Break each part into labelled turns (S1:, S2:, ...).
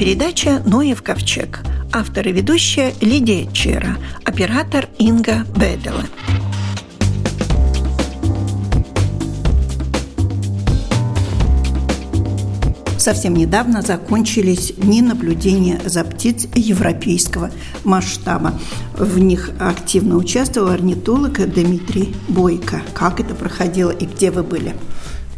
S1: передача «Ноев ковчег». Автор и ведущая Лидия Чера. Оператор Инга Бедела. Совсем недавно закончились дни наблюдения за птиц европейского масштаба. В них активно участвовал орнитолог Дмитрий Бойко. Как это проходило и где вы были?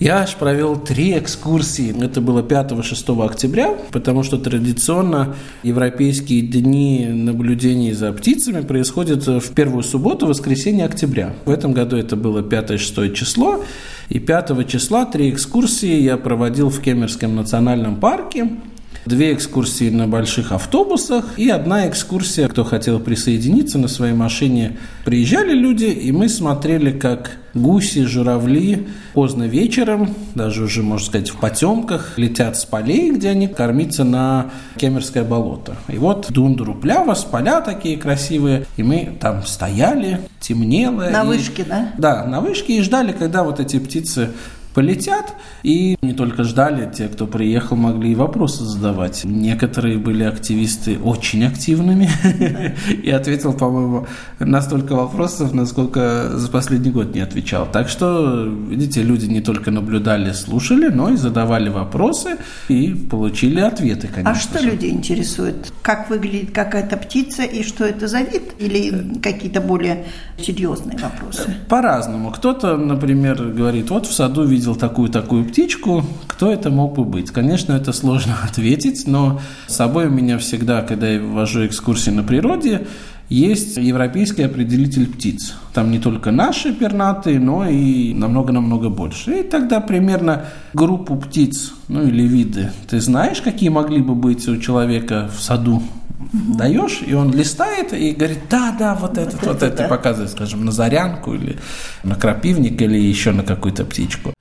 S2: Я аж провел три экскурсии. Это было 5-6 октября, потому что традиционно европейские дни наблюдений за птицами происходят в первую субботу, воскресенье октября. В этом году это было 5-6 число. И 5 числа три экскурсии я проводил в Кемерском национальном парке две экскурсии на больших автобусах и одна экскурсия, кто хотел присоединиться на своей машине. Приезжали люди, и мы смотрели, как гуси, журавли поздно вечером, даже уже, можно сказать, в потемках, летят с полей, где они кормятся на Кемерское болото. И вот Дундуру плява, с поля такие красивые, и мы там стояли, темнело.
S1: На
S2: и...
S1: вышке, да?
S2: Да, на вышке, и ждали, когда вот эти птицы полетят. И не только ждали, те, кто приехал, могли и вопросы задавать. Некоторые были активисты очень активными. И ответил, по-моему, на столько вопросов, насколько за последний год не отвечал. Так что, видите, люди не только наблюдали, слушали, но и задавали вопросы и получили ответы, конечно.
S1: А что людей интересует? Как выглядит какая-то птица и что это за вид? Или какие-то более серьезные вопросы?
S2: По-разному. Кто-то, например, говорит, вот в саду видел видел такую-такую птичку, кто это мог бы быть? Конечно, это сложно ответить, но с собой у меня всегда, когда я ввожу экскурсии на природе, есть европейский определитель птиц. Там не только наши пернатые, но и намного-намного больше. И тогда примерно группу птиц, ну или виды, ты знаешь, какие могли бы быть у человека в саду? Угу. Даешь, и он листает и говорит, да, да, вот, вот этот, это, вот это, да. показывает, скажем, на зарянку или на крапивник или еще на какую-то птичку.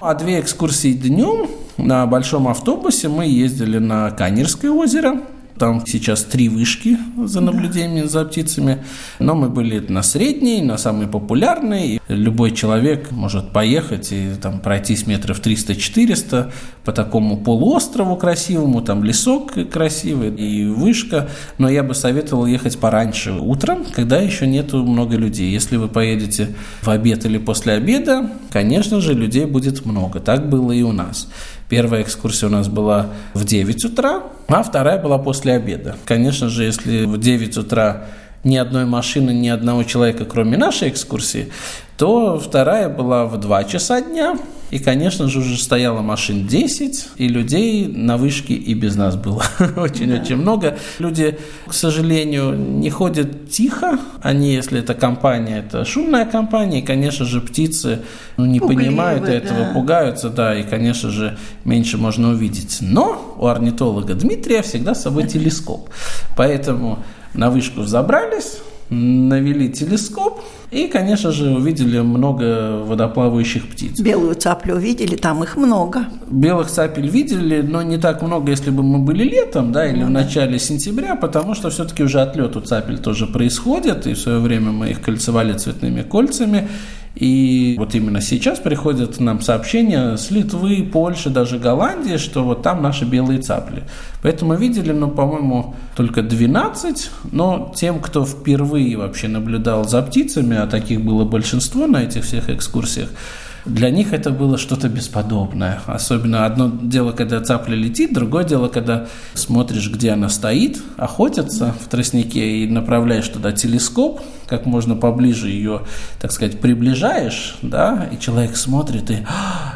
S2: А две экскурсии днем на большом автобусе мы ездили на Канерское озеро, там сейчас три вышки за наблюдением да. за птицами. Но мы были на средней, на самой популярной. Любой человек может поехать и там пройтись метров 300-400 по такому полуострову красивому. Там лесок красивый и вышка. Но я бы советовал ехать пораньше утром, когда еще нету много людей. Если вы поедете в обед или после обеда, конечно же, людей будет много. Так было и у нас. Первая экскурсия у нас была в 9 утра, а вторая была после обеда. Конечно же, если в 9 утра ни одной машины, ни одного человека, кроме нашей экскурсии, то вторая была в 2 часа дня. И, конечно же, уже стояло машин 10, и людей на вышке и без нас было очень-очень да. много. Люди, к сожалению, не ходят тихо. Они, если это компания, это шумная компания, и, конечно же, птицы ну, не Пугливы, понимают этого, да. пугаются, да, и, конечно же, меньше можно увидеть. Но у орнитолога Дмитрия всегда с собой телескоп. Поэтому на вышку забрались, навели телескоп и, конечно же, увидели много водоплавающих птиц.
S1: Белую цаплю увидели, там их много.
S2: Белых цапель видели, но не так много, если бы мы были летом, да, или ну, в начале сентября, потому что все-таки уже отлет у цапель тоже происходит, и в свое время мы их кольцевали цветными кольцами, и вот именно сейчас приходят нам сообщения с Литвы, Польши, даже Голландии, что вот там наши белые цапли. Поэтому видели, ну, по-моему, только 12, но тем, кто впервые вообще наблюдал за птицами, а таких было большинство на этих всех экскурсиях, для них это было что-то бесподобное. Особенно одно дело, когда цапля летит, другое дело, когда смотришь, где она стоит, охотятся в тростнике и направляешь туда телескоп, как можно поближе ее, так сказать, приближаешь, да, и человек смотрит, и,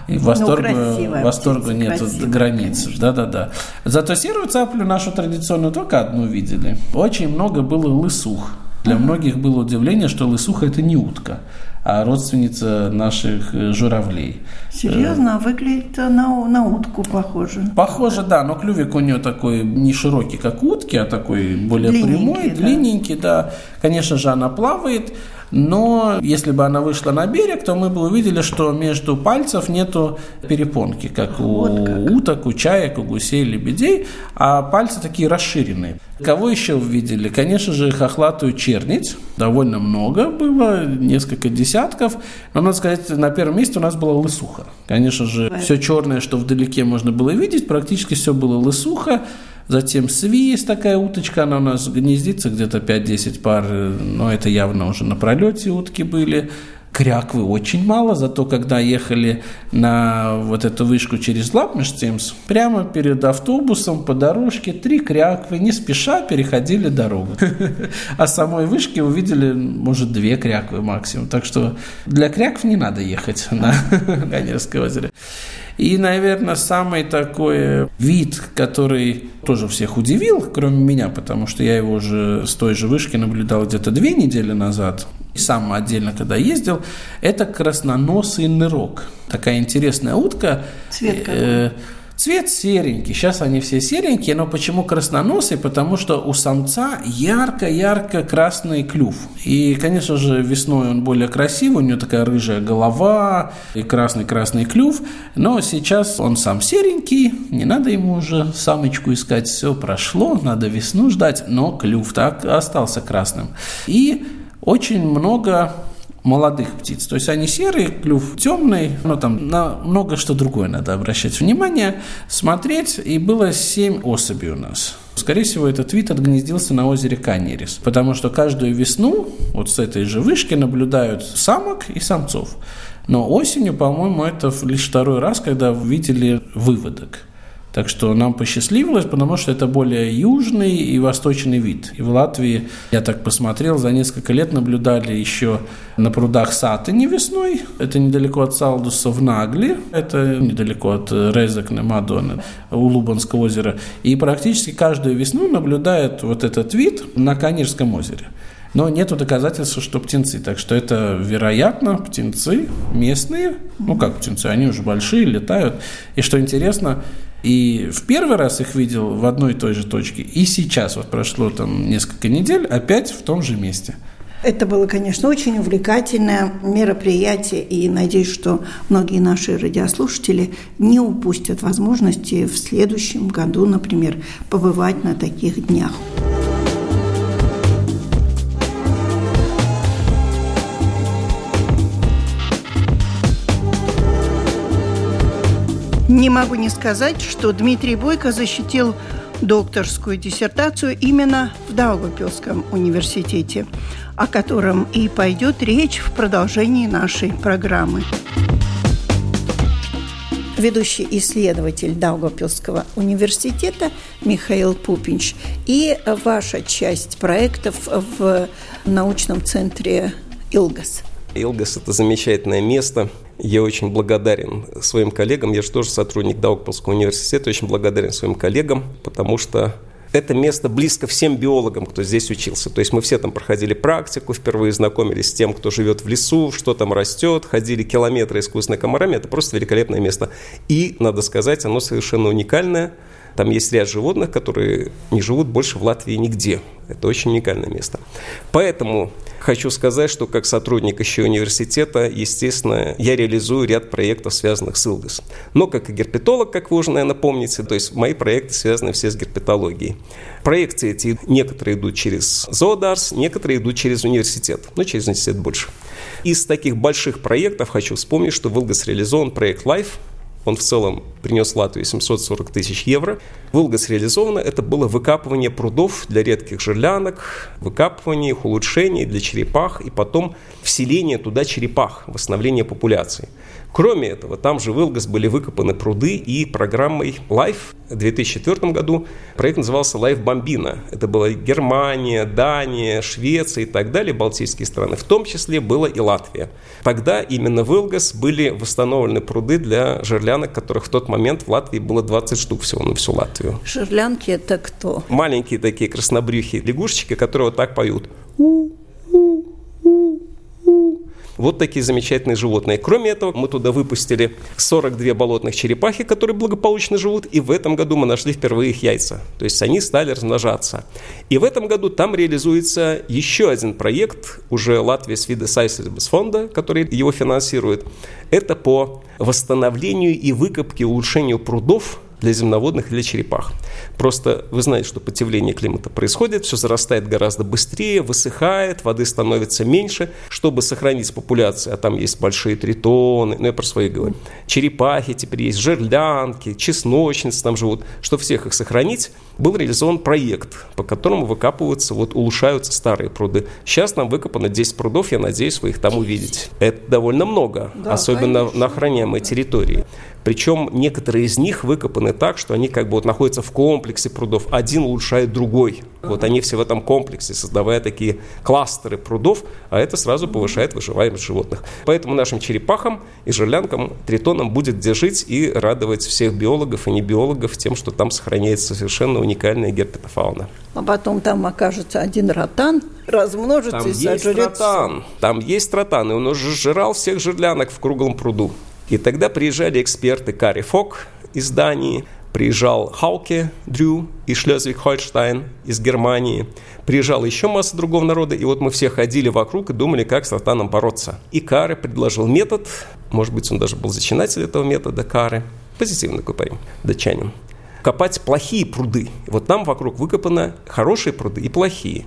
S2: и восторга, ну, восторга нет границ. Да-да-да. Зато серую цаплю нашу традиционную только одну видели. Очень много было лысух. Для многих было удивление, что лысуха – это не утка родственница наших э, журавлей.
S1: Серьезно? А выглядит на, на утку похоже.
S2: Похоже, да, но клювик у нее такой не широкий, как утки, а такой более длинненький, прямой, да. длинненький, да. Конечно же, она плавает, но если бы она вышла на берег, то мы бы увидели, что между пальцев нету перепонки, как вот у как. уток, у чаек, у гусей, лебедей, а пальцы такие расширенные. Кого еще увидели? Конечно же, хохлатую чернить. Довольно много было, несколько десятков. Но, надо сказать, на первом месте у нас была лысуха. Конечно же, все черное, что вдалеке можно было видеть, практически все было лысуха Затем свист, такая уточка, она у нас гнездится где-то 5-10 пар, но это явно уже на пролете утки были кряквы очень мало, зато когда ехали на вот эту вышку через Лапмештемс, прямо перед автобусом по дорожке три кряквы, не спеша переходили дорогу. А самой вышки увидели, может, две кряквы максимум. Так что для крякв не надо ехать на Ганерское озеро. И, наверное, самый такой вид, который тоже всех удивил, кроме меня, потому что я его уже с той же вышки наблюдал где-то две недели назад, и сам отдельно когда ездил, это красноносый нырок. Такая интересная утка.
S1: Цвет какой?
S2: Цвет серенький, сейчас они все серенькие, но почему красноносый? Потому что у самца ярко-ярко красный клюв. И, конечно же, весной он более красивый, у него такая рыжая голова и красный-красный клюв, но сейчас он сам серенький, не надо ему уже самочку искать, все прошло, надо весну ждать, но клюв так остался красным. И очень много молодых птиц. То есть они серые, клюв темный, но там на много что другое надо обращать внимание, смотреть. И было семь особей у нас. Скорее всего, этот вид отгнездился на озере Канерис, потому что каждую весну вот с этой же вышки наблюдают самок и самцов. Но осенью, по-моему, это лишь второй раз, когда видели выводок. Так что нам посчастливилось, потому что это более южный и восточный вид. И в Латвии, я так посмотрел, за несколько лет наблюдали еще на прудах Сатыни весной. Это недалеко от Салдуса в Нагли. Это недалеко от Резекне, Мадоны, у Лубанского озера. И практически каждую весну наблюдает вот этот вид на Канирском озере. Но нет доказательств, что птенцы. Так что это, вероятно, птенцы местные. Ну, как птенцы, они уже большие, летают. И что интересно, и в первый раз их видел в одной и той же точке, и сейчас, вот прошло там несколько недель, опять в том же месте.
S1: Это было, конечно, очень увлекательное мероприятие, и надеюсь, что многие наши радиослушатели не упустят возможности в следующем году, например, побывать на таких днях. Не могу не сказать, что Дмитрий Бойко защитил докторскую диссертацию именно в Даугавпилском университете, о котором и пойдет речь в продолжении нашей программы. Ведущий исследователь Даугавпилского университета Михаил Пупинч и ваша часть проектов в научном центре «Илгас».
S3: «Илгас» – это замечательное место – я очень благодарен своим коллегам. Я же тоже сотрудник Даугавпилского университета. Очень благодарен своим коллегам, потому что это место близко всем биологам, кто здесь учился. То есть мы все там проходили практику, впервые знакомились с тем, кто живет в лесу, что там растет, ходили километры искусственными комарами. Это просто великолепное место. И, надо сказать, оно совершенно уникальное. Там есть ряд животных, которые не живут больше в Латвии нигде. Это очень уникальное место. Поэтому Хочу сказать, что как сотрудник еще университета, естественно, я реализую ряд проектов, связанных с ИЛГАС. Но как и герпетолог, как вы уже, наверное, помните, то есть мои проекты связаны все с герпетологией. Проекты эти некоторые идут через Зоодарс, некоторые идут через университет, но через университет больше. Из таких больших проектов хочу вспомнить, что в ИЛГАС реализован проект LIFE, он в целом принес Латвии 740 тысяч евро. В Илгас реализовано это было выкапывание прудов для редких жерлянок, выкапывание их, улучшение для черепах и потом вселение туда черепах, восстановление популяции. Кроме этого, там же в Илгас были выкопаны пруды и программой LIFE в 2004 году проект назывался LIFE Бомбина. Это была Германия, Дания, Швеция и так далее, балтийские страны. В том числе была и Латвия. Тогда именно в Илгас были восстановлены пруды для жерлянок, которых в тот момент в Латвии было 20 штук всего на всю Латвию.
S1: Жерлянки – это кто?
S3: Маленькие такие краснобрюхие лягушечки, которые вот так поют. У-у-у. Вот такие замечательные животные. Кроме этого, мы туда выпустили 42 болотных черепахи, которые благополучно живут, и в этом году мы нашли впервые их яйца. То есть они стали размножаться. И в этом году там реализуется еще один проект, уже Латвия Свида Сайсельбес фонда, который его финансирует. Это по восстановлению и выкопке, улучшению прудов для земноводных и для черепах. Просто вы знаете, что потепление климата происходит, все зарастает гораздо быстрее, высыхает, воды становится меньше. Чтобы сохранить популяцию, а там есть большие тритоны, ну я про свои говорю, черепахи теперь есть, жерлянки, чесночницы там живут. Чтобы всех их сохранить, был реализован проект, по которому выкапываются, вот улучшаются старые пруды. Сейчас нам выкопано 10 прудов, я надеюсь, вы их там увидите. Это довольно много, да, особенно конечно. на охраняемой территории. Причем некоторые из них выкопаны так, что они как бы вот находятся в комплексе прудов. Один улучшает другой. Вот они все в этом комплексе, создавая такие кластеры прудов, а это сразу повышает выживаемость животных. Поэтому нашим черепахам и жерлянкам, тритонам будет где жить и радовать всех биологов и не биологов тем, что там сохраняется совершенно уникальная герпетофауна.
S1: А потом там окажется один ротан, размножится
S3: там
S1: и
S3: есть ротан, Там есть ротан, и он уже жрал всех жерлянок в круглом пруду. И тогда приезжали эксперты Кари Фок из Дании, приезжал Хауке Дрю из Шлезвиг-Хольштайн из Германии, приезжала еще масса другого народа, и вот мы все ходили вокруг и думали, как с ротаном бороться. И Кари предложил метод, может быть, он даже был зачинатель этого метода, Кари, позитивный такой парень, датчанин, копать плохие пруды. Вот там вокруг выкопаны хорошие пруды и плохие.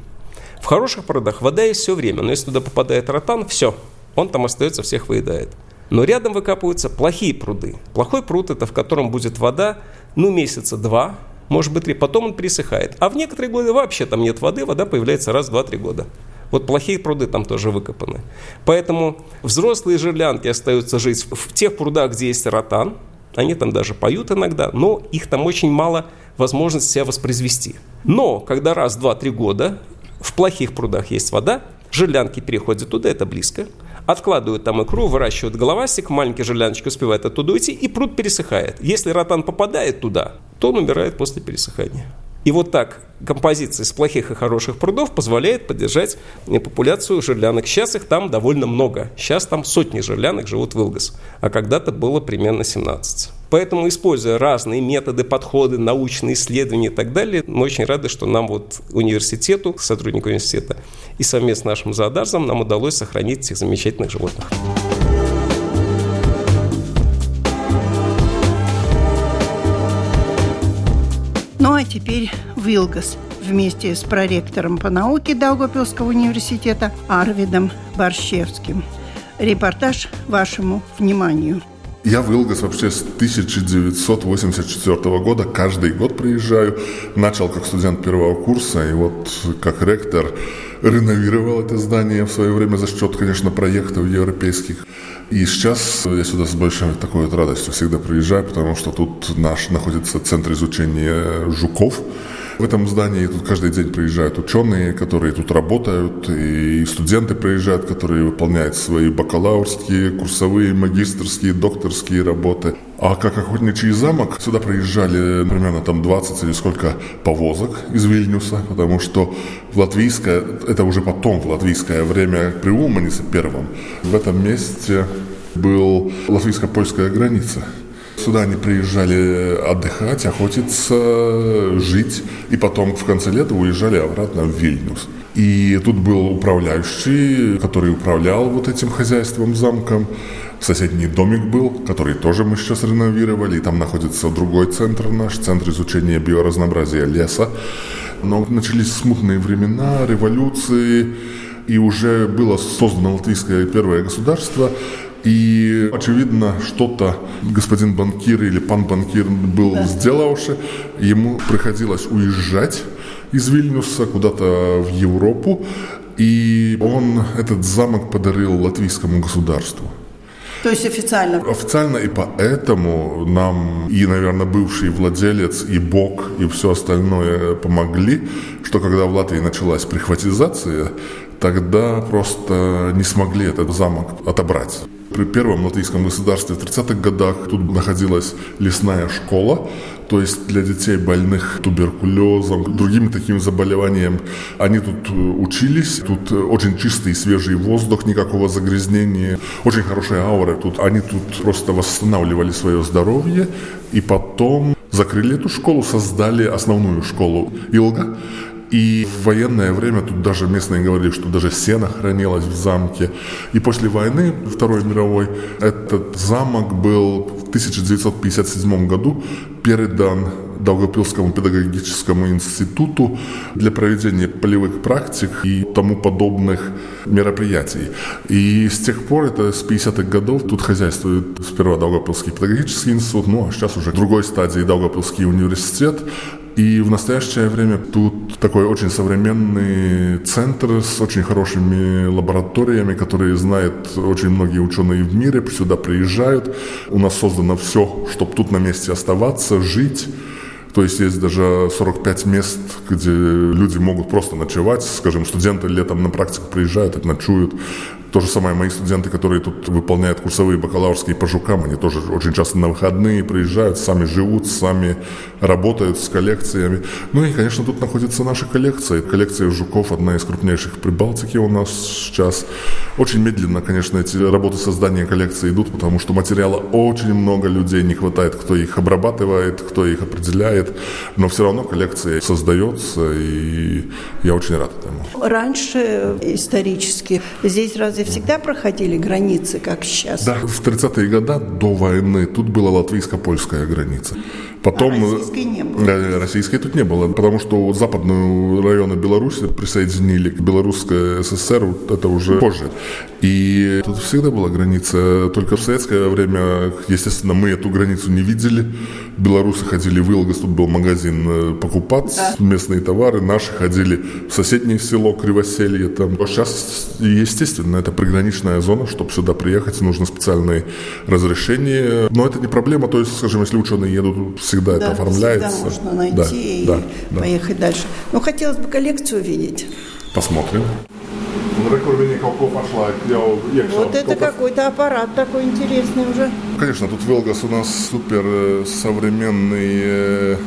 S3: В хороших прудах вода есть все время, но если туда попадает ротан, все, он там остается, всех выедает. Но рядом выкапываются плохие пруды. Плохой пруд – это в котором будет вода, ну, месяца два, может быть, три, потом он пересыхает. А в некоторые годы вообще там нет воды, вода появляется раз, два, три года. Вот плохие пруды там тоже выкопаны. Поэтому взрослые жерлянки остаются жить в тех прудах, где есть ротан. Они там даже поют иногда, но их там очень мало возможности себя воспроизвести. Но когда раз, два, три года в плохих прудах есть вода, жерлянки переходят туда, это близко – откладывают там икру, выращивают головастик, маленький жерляночек успевает оттуда уйти, и пруд пересыхает. Если ротан попадает туда, то он умирает после пересыхания. И вот так композиция из плохих и хороших прудов позволяет поддержать популяцию жерлянок. Сейчас их там довольно много. Сейчас там сотни жерлянок живут в Илгас, а когда-то было примерно 17. Поэтому, используя разные методы, подходы, научные исследования и так далее, мы очень рады, что нам вот университету, сотруднику университета и совместно с нашим зоодарзом нам удалось сохранить этих замечательных животных.
S1: Теперь Вилгас вместе с проректором по науке Даугавпилского университета Арвидом Борщевским. Репортаж вашему вниманию.
S4: Я в Илгас вообще с 1984 года каждый год приезжаю. Начал как студент первого курса, и вот как ректор реновировал это здание в свое время за счет, конечно, проектов европейских. И сейчас я сюда с большой такой вот радостью всегда приезжаю, потому что тут наш находится центр изучения жуков. В этом здании тут каждый день приезжают ученые, которые тут работают, и студенты приезжают, которые выполняют свои бакалаврские, курсовые, магистрские, докторские работы. А как охотничий замок, сюда приезжали примерно там 20 или сколько повозок из Вильнюса, потому что в латвийское, это уже потом в латвийское время при Улманисе первом, в этом месте был латвийско-польская граница. Сюда они приезжали отдыхать, охотиться, жить, и потом в конце лета уезжали обратно в Вильнюс. И тут был управляющий, который управлял вот этим хозяйством, замком. Соседний домик был, который тоже мы сейчас реновировали. И там находится другой центр наш, центр изучения биоразнообразия леса. Но начались смутные времена, революции, и уже было создано латвийское первое государство, и, очевидно, что-то господин банкир или пан банкир был да. сделавший. Ему приходилось уезжать из Вильнюса куда-то в Европу. И он этот замок подарил латвийскому государству.
S1: То есть официально?
S4: Официально, и поэтому нам и, наверное, бывший владелец, и Бог, и все остальное помогли, что когда в Латвии началась прихватизация, тогда просто не смогли этот замок отобрать. При первом латвийском государстве в 30-х годах тут находилась лесная школа, то есть для детей больных туберкулезом, другими такими заболеваниями. Они тут учились, тут очень чистый свежий воздух, никакого загрязнения, очень хорошая аура тут. Они тут просто восстанавливали свое здоровье, и потом закрыли эту школу, создали основную школу Илга, И в военное время тут даже местные говорили, что даже сено хранилось в замке. И после войны, Второй мировой, этот замок был в 1957 году передан Долгопилскому педагогическому институту для проведения полевых практик и тому подобных мероприятий. И с тех пор, это с 50-х годов, тут хозяйствует сперва Долгопилский педагогический институт, ну а сейчас уже в другой стадии Долгопилский университет, и в настоящее время тут такой очень современный центр с очень хорошими лабораториями, которые знают очень многие ученые в мире, сюда приезжают. У нас создано все, чтобы тут на месте оставаться, жить. То есть есть даже 45 мест, где люди могут просто ночевать. Скажем, студенты летом на практику приезжают, ночуют. То же самое мои студенты, которые тут выполняют курсовые бакалаврские по жукам, они тоже очень часто на выходные приезжают, сами живут, сами работают с коллекциями. Ну и, конечно, тут находится наша коллекция. Коллекция жуков одна из крупнейших в Прибалтике у нас сейчас. Очень медленно, конечно, эти работы создания коллекции идут, потому что материала очень много, людей не хватает, кто их обрабатывает, кто их определяет, но все равно коллекция создается, и я очень рад этому.
S1: Раньше исторически здесь разве всегда проходили границы, как сейчас?
S4: Да, в 30-е годы до войны тут была латвийско-польская граница. Потом, а
S1: российской не было?
S4: Российской тут не было, потому что западные районы Беларуси присоединили к Белорусской ССР, это уже позже. И тут всегда была граница, только в советское время, естественно, мы эту границу не видели. Белорусы ходили в Илгас, тут был магазин э, покупать да. местные товары, наши ходили в соседнее село Кривоселье. Там. А сейчас, естественно, это приграничная зона, чтобы сюда приехать, нужно специальные разрешения. Но это не проблема, то есть, скажем, если ученые едут, всегда да, это оформляется.
S1: Всегда можно найти да, и да, поехать да. дальше. Но хотелось бы коллекцию увидеть.
S4: Посмотрим.
S1: Вот это какой-то аппарат такой интересный уже.
S4: Конечно, тут Велгас у нас супер э, современный э,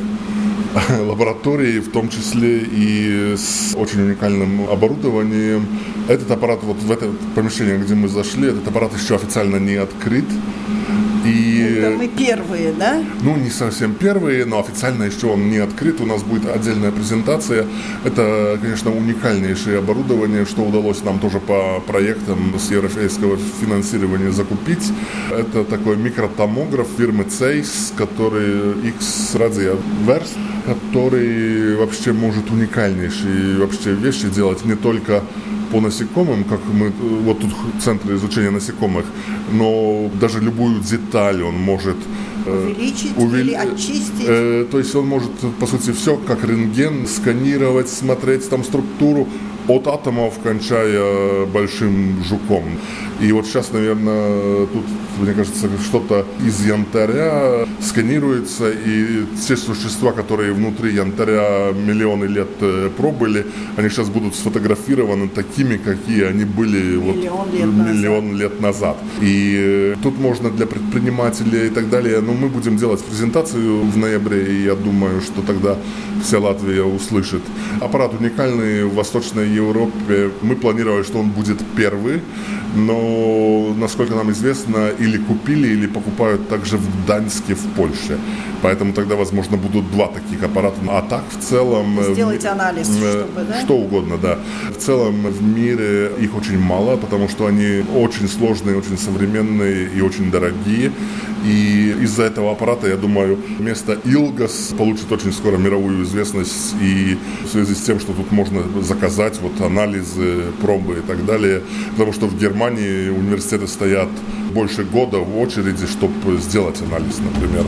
S4: лаборатории, в том числе и с очень уникальным оборудованием. Этот аппарат, вот в это помещение, где мы зашли, этот аппарат еще официально не открыт.
S1: Это мы первые, да?
S4: Ну, не совсем первые, но официально еще он не открыт. У нас будет отдельная презентация. Это, конечно, уникальнейшее оборудование, что удалось нам тоже по проектам с европейского финансирования закупить. Это такой микротомограф фирмы Zeiss, который X-Radio Verse, который вообще может уникальнейшие вообще вещи делать не только по насекомым, как мы, вот тут центр изучения насекомых, но даже любую деталь он может
S1: э, увеличить увел... или очистить.
S4: Э, то есть он может, по сути, все как рентген сканировать, смотреть там структуру от атомов, кончая большим жуком. И вот сейчас, наверное, тут, мне кажется, что-то из янтаря сканируется, и все существа, которые внутри янтаря миллионы лет э, пробыли, они сейчас будут сфотографированы такими, какие они были
S1: миллион, вот, лет,
S4: миллион
S1: назад.
S4: лет назад. И э, тут можно для предпринимателей и так далее, но мы будем делать презентацию в ноябре, и я думаю, что тогда вся Латвия услышит. Аппарат уникальный в Восточной Европе. Мы планировали, что он будет первый, но, насколько нам известно, или купили, или покупают также в Гданьске, в Польше. Поэтому тогда, возможно, будут два таких аппарата. А так, в целом...
S1: Э, Сделать анализ,
S4: э, чтобы, да? Что угодно, да. В целом, в мире их очень мало, потому что они очень сложные, очень современные и очень дорогие. И из-за этого аппарата, я думаю, место Илгас получит очень скоро мировую известность. И в связи с тем, что тут можно заказать вот анализы, пробы и так далее. Потому что в Германии университеты стоят больше года в очереди, чтобы сделать анализ, например.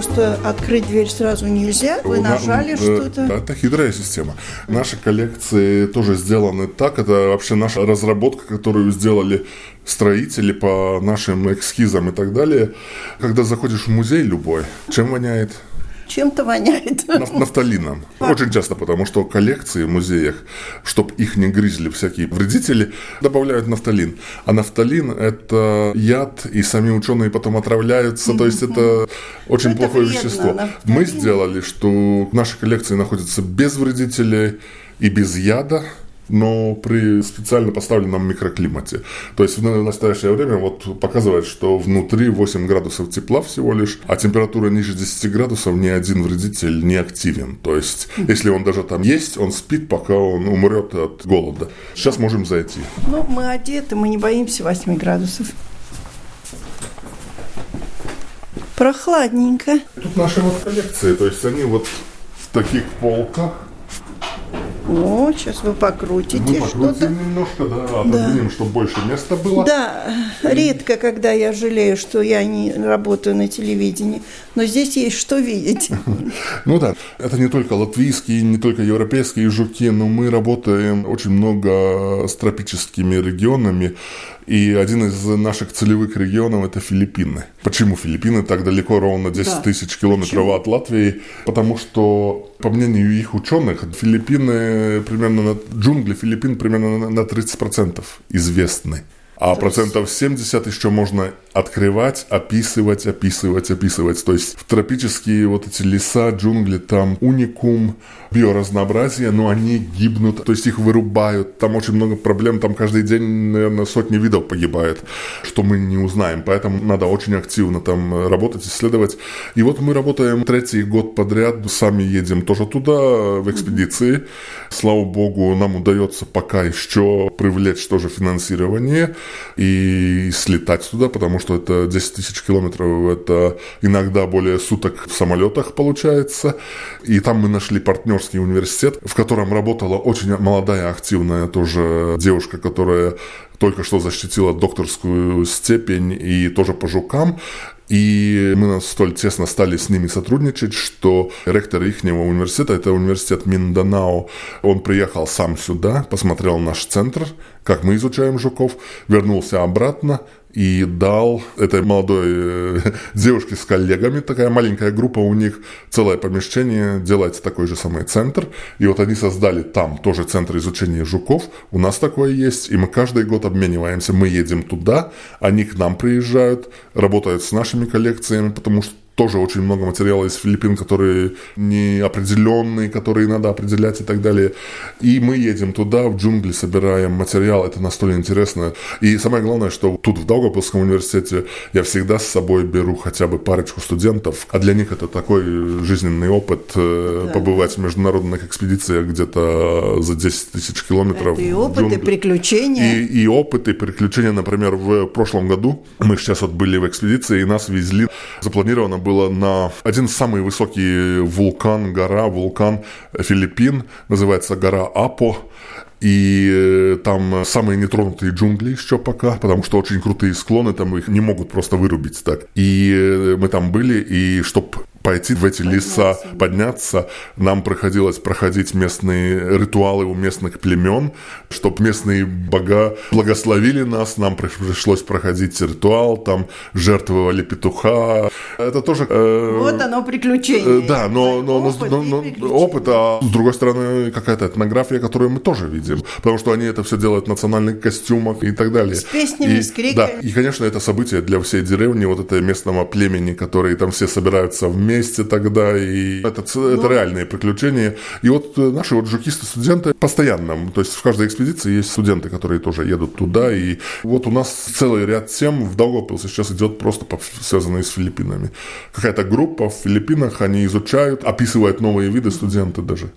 S1: Просто открыть дверь сразу нельзя. Вы нажали что-то.
S4: Это хитрая система. Наши коллекции тоже сделаны так. Это вообще наша разработка, которую сделали строители по нашим эскизам и так далее. Когда заходишь в музей любой, чем воняет?
S1: Чем-то воняет.
S4: Нафталином. Очень часто, потому что коллекции в музеях, чтобы их не грызли всякие вредители, добавляют нафталин. А нафталин – это яд, и сами ученые потом отравляются. То есть это очень это плохое вредно, вещество. Нафталин. Мы сделали, что наши коллекции находятся без вредителей и без яда. Но при специально поставленном микроклимате. То есть в настоящее время вот показывает, что внутри 8 градусов тепла всего лишь, а температура ниже 10 градусов ни один вредитель не активен. То есть если он даже там есть, он спит, пока он умрет от голода. Сейчас можем зайти.
S1: Ну, мы одеты, мы не боимся 8 градусов. Прохладненько.
S4: Тут наши вот коллекции, то есть они вот в таких полках.
S1: О, сейчас вы покрутите
S4: Мы покрутим
S1: что-то.
S4: немножко, да, отодвинем, чтобы больше места было.
S1: Да, редко, когда я жалею, что я не работаю на телевидении, но здесь есть что видеть.
S4: Ну да, это не только латвийские, не только европейские жуки, но мы работаем очень много с тропическими регионами, и один из наших целевых регионов – это Филиппины. Почему Филиппины так далеко, ровно 10
S1: Да.
S4: тысяч километров от Латвии? Потому что, по мнению их ученых, Филиппины примерно, на, джунгли Филиппин примерно на- на 30% известны. А процентов 70 еще можно открывать, описывать, описывать, описывать. То есть в тропические вот эти леса, джунгли, там уникум, биоразнообразие, но они гибнут, то есть их вырубают. Там очень много проблем, там каждый день, наверное, сотни видов погибает, что мы не узнаем. Поэтому надо очень активно там работать, исследовать. И вот мы работаем третий год подряд, сами едем тоже туда, в экспедиции. Слава богу, нам удается пока еще привлечь тоже финансирование и слетать туда, потому что это 10 тысяч километров, это иногда более суток в самолетах получается. И там мы нашли партнерский университет, в котором работала очень молодая, активная тоже девушка, которая только что защитила докторскую степень и тоже по жукам. И мы столь тесно стали с ними сотрудничать, что ректор их университета, это университет Минданао, он приехал сам сюда, посмотрел наш центр, как мы изучаем жуков, вернулся обратно и дал этой молодой э, девушке с коллегами, такая маленькая группа у них, целое помещение, делать такой же самый центр. И вот они создали там тоже центр изучения жуков. У нас такое есть, и мы каждый год обмениваемся. Мы едем туда, они к нам приезжают, работают с нашими коллекциями, потому что тоже очень много материала из Филиппин, которые неопределенные, которые надо определять и так далее. И мы едем туда, в джунгли, собираем материал, это настолько интересно. И самое главное, что тут в Даугавпилском университете я всегда с собой беру хотя бы парочку студентов, а для них это такой жизненный опыт э,
S1: Да.
S4: побывать в международных экспедициях где-то за 10 тысяч километров.
S1: Это и опыт, и приключения.
S4: И, и опыт, и приключения, например, в прошлом году мы сейчас вот были в экспедиции, и нас везли, запланировано было на один самый высокий вулкан, гора, вулкан Филиппин, называется гора Апо. И э, там самые нетронутые джунгли еще пока, потому что очень крутые склоны, там их не могут просто вырубить так. И э, мы там были, и чтобы пойти в эти леса, подняться, нам приходилось проходить местные ритуалы у местных племен, чтобы местные бога благословили нас, нам при- пришлось проходить ритуал, там жертвовали петуха. Это тоже... э,
S1: Вот оно приключение.
S4: Э, Да, но, но,
S1: Опыт
S4: но- но- опыт, а с другой стороны, какая-то этнография, которую мы тоже видим. Потому что они это все делают в национальных костюмах и так далее.
S1: С песнями,
S4: И-
S1: с криками.
S4: Да, и, конечно, это событие для всей деревни, вот этого местного племени, которые там все собираются вместе тогда. И это, это реальные приключения. И вот э, наши вот жукисты-студенты постоянно, то есть в каждой экспедиции есть студенты, которые тоже едут туда. И вот у нас целый ряд тем в Даугавпилсе сейчас идет просто по- связанные с Филиппинами. Какая-то группа в Филиппинах, они изучают, описывают новые виды студенты даже.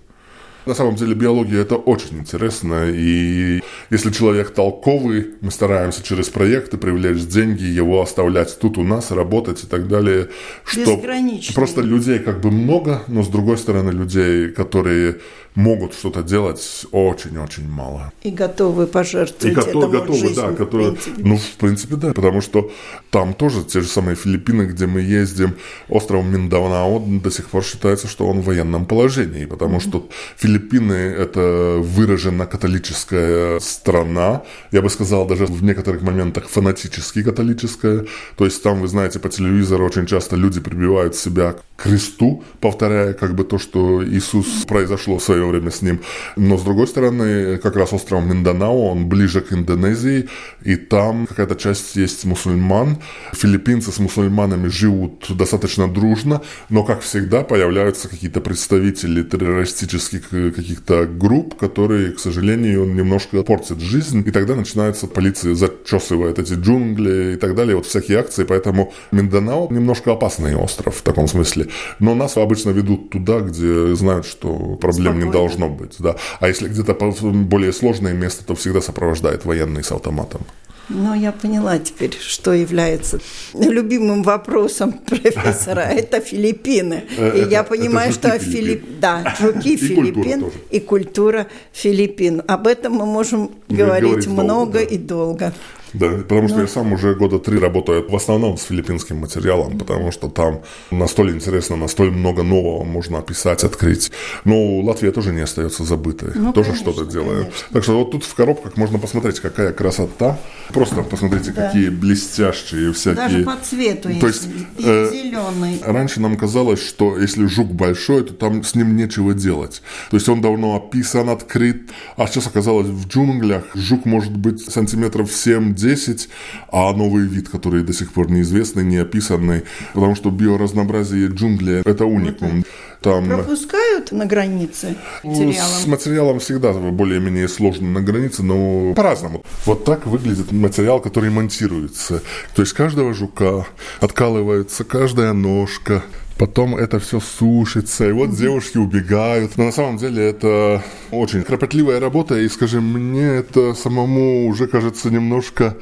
S4: На самом деле биология это очень интересно, и если человек толковый, мы стараемся через проекты привлечь деньги, его оставлять тут у нас, работать и так далее.
S1: Безграничные.
S4: просто людей как бы много, но с другой стороны людей, которые могут что-то делать, очень-очень мало.
S1: И готовы
S4: И
S1: пожертвовать
S4: готовы,
S1: этому
S4: готовы,
S1: жизнь,
S4: да,
S1: в
S4: которые,
S1: принципе.
S4: ну, в принципе, да, потому что там тоже те же самые Филиппины, где мы ездим, остров Минданао до сих пор считается, что он в военном положении, потому что Филиппины – это выраженно католическая страна, я бы сказал, даже в некоторых моментах фанатически католическая, то есть там, вы знаете, по телевизору очень часто люди прибивают себя к кресту, повторяя как бы то, что Иисус произошло в свое время с ним. Но с другой стороны, как раз остров Минданао, он ближе к Индонезии, и там какая-то часть есть мусульман. Филиппинцы с мусульманами живут достаточно дружно, но, как всегда, появляются какие-то представители террористических каких-то групп, которые, к сожалению, немножко портят жизнь, и тогда начинается полиция зачесывает эти джунгли и так далее, вот всякие акции, поэтому Минданао немножко опасный остров в таком смысле. Но нас обычно ведут туда, где знают, что проблем Спокойно. не должно быть. Да. А если где-то более сложное место, то всегда сопровождает военный с автоматом.
S1: Ну, я поняла теперь, что является любимым вопросом профессора. Это Филиппины. Э, и я понимаю, что Филипп... Да, жуки Филиппин и культура Филиппин. Об этом мы можем говорить много и долго.
S4: Да, потому что Но... я сам уже года три работаю в основном с филиппинским материалом, потому что там настолько интересно, настолько много нового можно описать, открыть. Но Латвия тоже не остается забытой, ну, тоже что-то делает. Конечно. Так что вот тут в коробках можно посмотреть, какая красота. Просто посмотрите, да. какие блестящие всякие.
S1: Даже по цвету То есть, э, зеленый.
S4: Раньше нам казалось, что если жук большой, то там с ним нечего делать. То есть он давно описан, открыт, а сейчас оказалось в джунглях жук может быть сантиметров 7 10, а новый вид, который до сих пор неизвестный, не описанный, потому что биоразнообразие джунглей – это уникум.
S1: Там... Пропускают на границе материалом?
S4: С материалом всегда более-менее сложно на границе, но по-разному. Вот так выглядит материал, который монтируется. То есть каждого жука откалывается каждая ножка, Потом это все сушится, и вот девушки убегают. Но на самом деле это очень кропотливая работа, и, скажем, мне это самому уже кажется немножко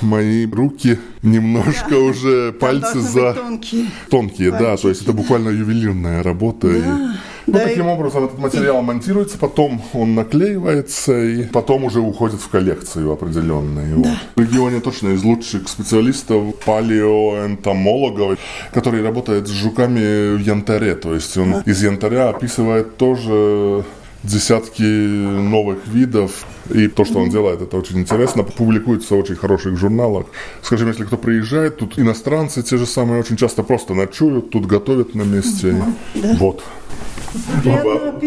S4: мои руки, немножко да. уже пальцы за...
S1: Тонкие.
S4: Тонкие, Пальчики, да, то есть это буквально ювелирная работа. Да. И... Ну, да, таким и... образом этот материал монтируется, потом он наклеивается, и потом уже уходит в коллекцию определенную. Да. Вот. В регионе точно из лучших специалистов, палеоэнтомологов, который работает с жуками в янтаре. То есть он да. из янтаря описывает тоже десятки новых видов. И то, что он делает, это очень интересно. Публикуется в очень хороших журналах. Скажем, если кто приезжает, тут иностранцы те же самые очень часто просто ночуют, тут готовят на месте. Угу, да. Вот.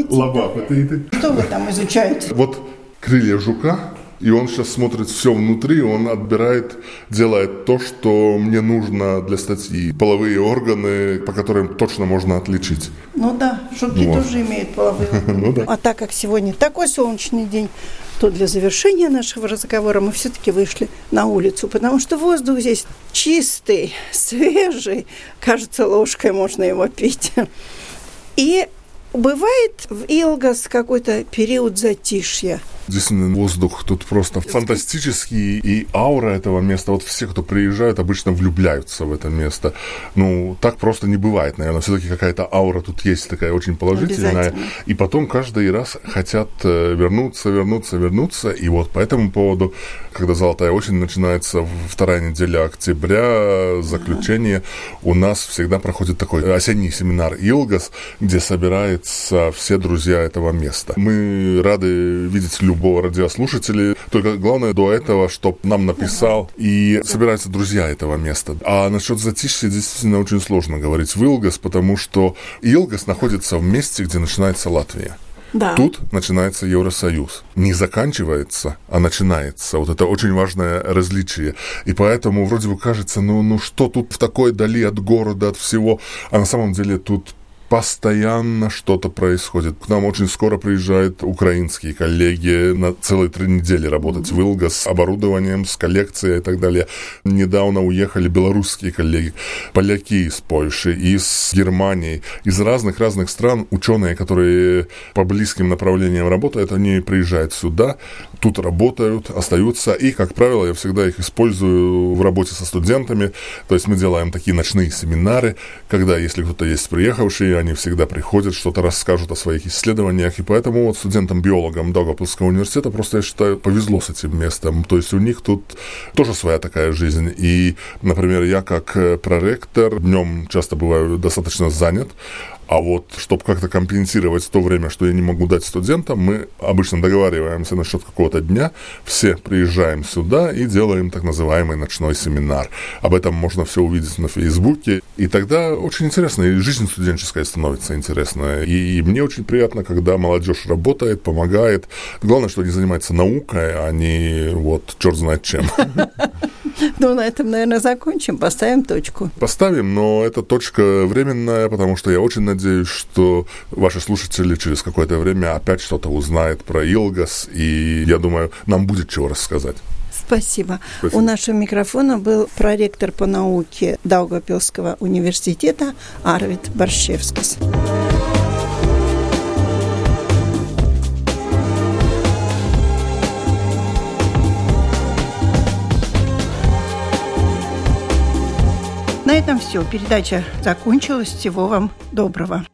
S1: Лаба, аппетиты. Что вы там изучаете?
S4: Вот крылья жука, и он сейчас смотрит все внутри, он отбирает, делает то, что мне нужно для статьи. Половые органы, по которым точно можно отличить.
S1: Ну да, жуки вот. тоже имеют половые органы. ну, да. А так как сегодня такой солнечный день, то для завершения нашего разговора мы все-таки вышли на улицу, потому что воздух здесь чистый, свежий, кажется, ложкой можно его пить. И Бывает в Илгас какой-то период затишья –
S4: Действительно, воздух тут просто фантастический, и аура этого места, вот все, кто приезжают, обычно влюбляются в это место. Ну, так просто не бывает, наверное, все-таки какая-то аура тут есть такая очень положительная. И потом каждый раз хотят э, вернуться, вернуться, вернуться, и вот по этому поводу, когда «Золотая осень» начинается вторая неделя октября, заключение, у нас всегда проходит такой осенний семинар «Илгас», где собираются все друзья этого места. Мы рады видеть любого радиослушателя. Только главное до этого, чтобы нам написал и собираются друзья этого места. А насчет затишья действительно очень сложно говорить в Илгас, потому что Илгас находится в месте, где начинается Латвия.
S1: Да.
S4: Тут начинается Евросоюз. Не заканчивается, а начинается. Вот это очень важное различие. И поэтому вроде бы кажется, ну, ну что тут в такой дали от города, от всего. А на самом деле тут постоянно что-то происходит. К нам очень скоро приезжают украинские коллеги на целые три недели работать в Илга с оборудованием, с коллекцией и так далее. Недавно уехали белорусские коллеги, поляки из Польши, из Германии, из разных-разных стран. Ученые, которые по близким направлениям работают, они приезжают сюда, тут работают, остаются. И, как правило, я всегда их использую в работе со студентами. То есть мы делаем такие ночные семинары, когда, если кто-то есть приехавший, они всегда приходят, что-то расскажут о своих исследованиях, и поэтому вот студентам-биологам Даугавпилского университета просто, я считаю, повезло с этим местом. То есть у них тут тоже своя такая жизнь. И, например, я как проректор днем часто бываю достаточно занят, А вот, чтобы как-то компенсировать то время, что я не могу дать студентам, мы обычно договариваемся насчет какого-то дня, все приезжаем сюда и делаем так называемый ночной семинар. Об этом можно все увидеть на Фейсбуке. И тогда очень интересно, и жизнь студенческая становится интересная. И, мне очень приятно, когда молодежь работает, помогает. Главное, что они занимаются наукой, а не вот черт знает чем.
S1: Ну, на этом, наверное, закончим, поставим точку.
S4: Поставим, но эта точка временная, потому что я очень надеюсь, что ваши слушатели через какое-то время опять что-то узнают про Илгас, и я думаю, нам будет чего рассказать.
S1: Спасибо. Спасибо. У нашего микрофона был проректор по науке Даугавпилского университета Арвид Борщевскис. На этом все. Передача закончилась. Всего вам доброго.